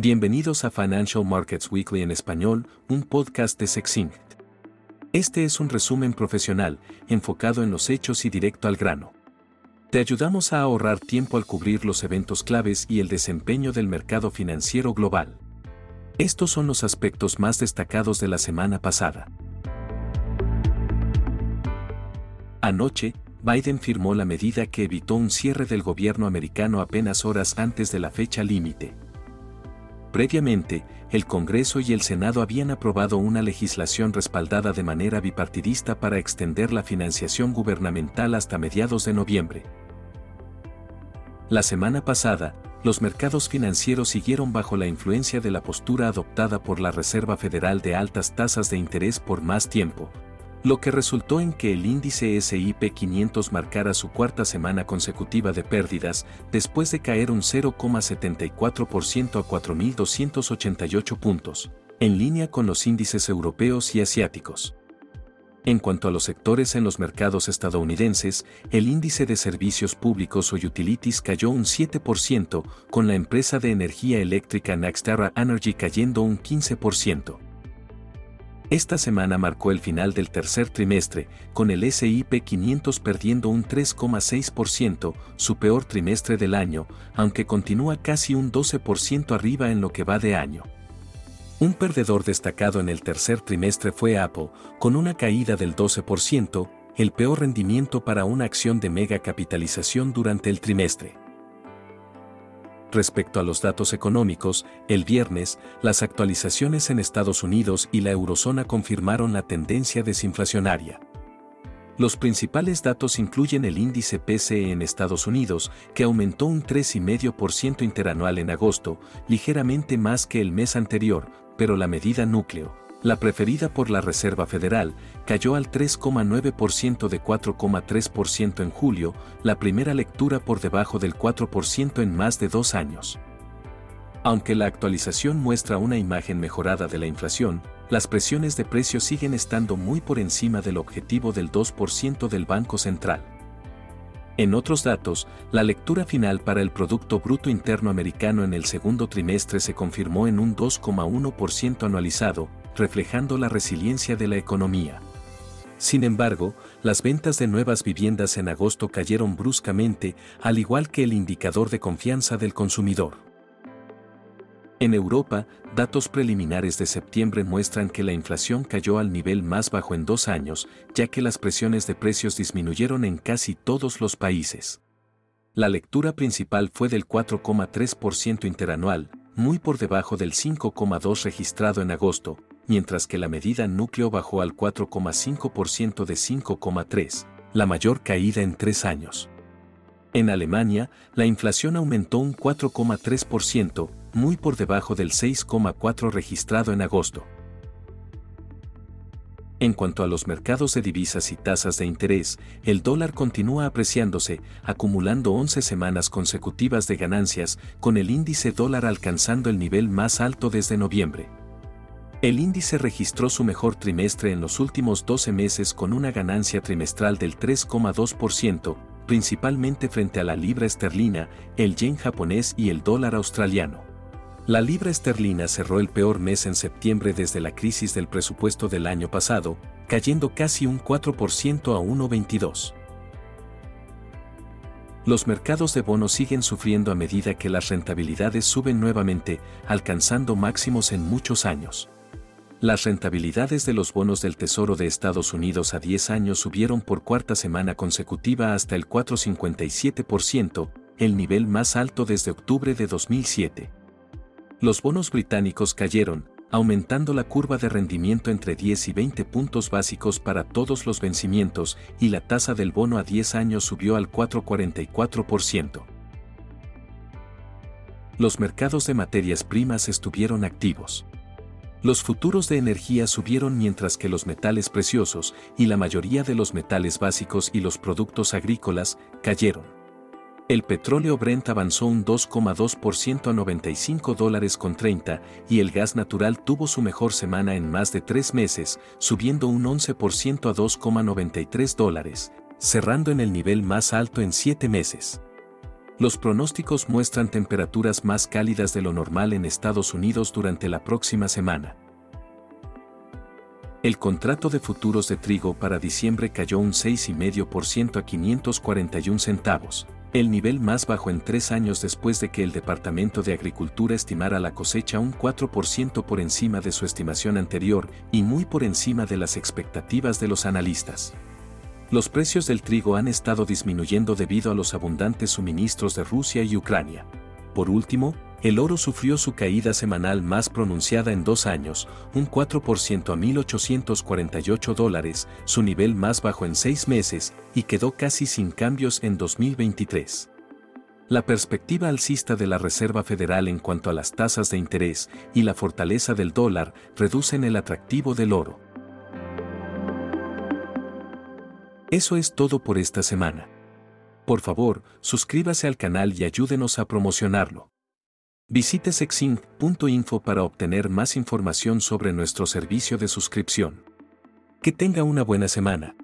Bienvenidos a Financial Markets Weekly en español, un podcast de Sexinct. Este es un resumen profesional, enfocado en los hechos y directo al grano. Te ayudamos a ahorrar tiempo al cubrir los eventos claves y el desempeño del mercado financiero global. Estos son los aspectos más destacados de la semana pasada. Anoche, Biden firmó la medida que evitó un cierre del gobierno americano apenas horas antes de la fecha límite. Previamente, el Congreso y el Senado habían aprobado una legislación respaldada de manera bipartidista para extender la financiación gubernamental hasta mediados de noviembre. La semana pasada, los mercados financieros siguieron bajo la influencia de la postura adoptada por la Reserva Federal de altas tasas de interés por más tiempo, lo que resultó en que el índice SIP 500 marcara su cuarta semana consecutiva de pérdidas, después de caer un 0,74% a 4.288 puntos, en línea con los índices europeos y asiáticos. En cuanto a los sectores en los mercados estadounidenses, el índice de servicios públicos o utilities cayó un 7%, con la empresa de energía eléctrica NextEra Energy cayendo un 15%. Esta semana marcó el final del tercer trimestre, con el SIP 500 perdiendo un 3,6%, su peor trimestre del año, aunque continúa casi un 12% arriba en lo que va de año. Un perdedor destacado en el tercer trimestre fue Apple, con una caída del 12%, el peor rendimiento para una acción de mega capitalización durante el trimestre. Respecto a los datos económicos, el viernes, las actualizaciones en Estados Unidos y la eurozona confirmaron la tendencia desinflacionaria. Los principales datos incluyen el índice PCE en Estados Unidos, que aumentó un 3,5% interanual en agosto, ligeramente más que el mes anterior, pero la medida núcleo, la preferida por la Reserva Federal, cayó al 3,9% de 4,3% en julio, la primera lectura por debajo del 4% en más de dos años. Aunque la actualización muestra una imagen mejorada de la inflación, las presiones de precios siguen estando muy por encima del objetivo del 2% del Banco Central. En otros datos, la lectura final para el Producto Bruto Interno Americano en el segundo trimestre se confirmó en un 2,1% anualizado, reflejando la resiliencia de la economía. Sin embargo, las ventas de nuevas viviendas en agosto cayeron bruscamente, al igual que el indicador de confianza del consumidor. En Europa, datos preliminares de septiembre muestran que la inflación cayó al nivel más bajo en dos años, ya que las presiones de precios disminuyeron en casi todos los países. La lectura principal fue del 4,3% interanual, muy por debajo del 5,2 registrado en agosto, mientras que la medida núcleo bajó al 4,5% de 5,3, la mayor caída en tres años. En Alemania, la inflación aumentó un 4,3%, muy por debajo del 6,4 registrado en agosto. En cuanto a los mercados de divisas y tasas de interés, el dólar continúa apreciándose, acumulando 11 semanas consecutivas de ganancias, con el índice dólar alcanzando el nivel más alto desde noviembre. El índice registró su mejor trimestre en los últimos 12 meses con una ganancia trimestral del 3,2%, principalmente frente a la libra esterlina, el yen japonés y el dólar australiano. La libra esterlina cerró el peor mes en septiembre desde la crisis del presupuesto del año pasado, cayendo casi un 4% a 1,22. Los mercados de bonos siguen sufriendo a medida que las rentabilidades suben nuevamente, alcanzando máximos en muchos años. Las rentabilidades de los bonos del Tesoro de Estados Unidos a 10 años subieron por cuarta semana consecutiva hasta el 4,57%, el nivel más alto desde octubre de 2007. Los bonos británicos cayeron, aumentando la curva de rendimiento entre 10 y 20 puntos básicos para todos los vencimientos y la tasa del bono a 10 años subió al 4,44%. Los mercados de materias primas estuvieron activos. Los futuros de energía subieron mientras que los metales preciosos y la mayoría de los metales básicos y los productos agrícolas cayeron. El petróleo Brent avanzó un 2,2% a 95 dólares con 30 y el gas natural tuvo su mejor semana en más de tres meses, subiendo un 11% a 2,93 dólares, cerrando en el nivel más alto en siete meses. Los pronósticos muestran temperaturas más cálidas de lo normal en Estados Unidos durante la próxima semana. El contrato de futuros de trigo para diciembre cayó un 6,5% a 541 centavos, el nivel más bajo en tres años después de que el Departamento de Agricultura estimara la cosecha un 4% por encima de su estimación anterior y muy por encima de las expectativas de los analistas. Los precios del trigo han estado disminuyendo debido a los abundantes suministros de Rusia y Ucrania. Por último, el oro sufrió su caída semanal más pronunciada en dos años, un 4% a 1.848 dólares, su nivel más bajo en seis meses, y quedó casi sin cambios en 2023. La perspectiva alcista de la Reserva Federal en cuanto a las tasas de interés y la fortaleza del dólar reducen el atractivo del oro. Eso es todo por esta semana. Por favor, suscríbase al canal y ayúdenos a promocionarlo. Visite sexinc.info para obtener más información sobre nuestro servicio de suscripción. Que tenga una buena semana.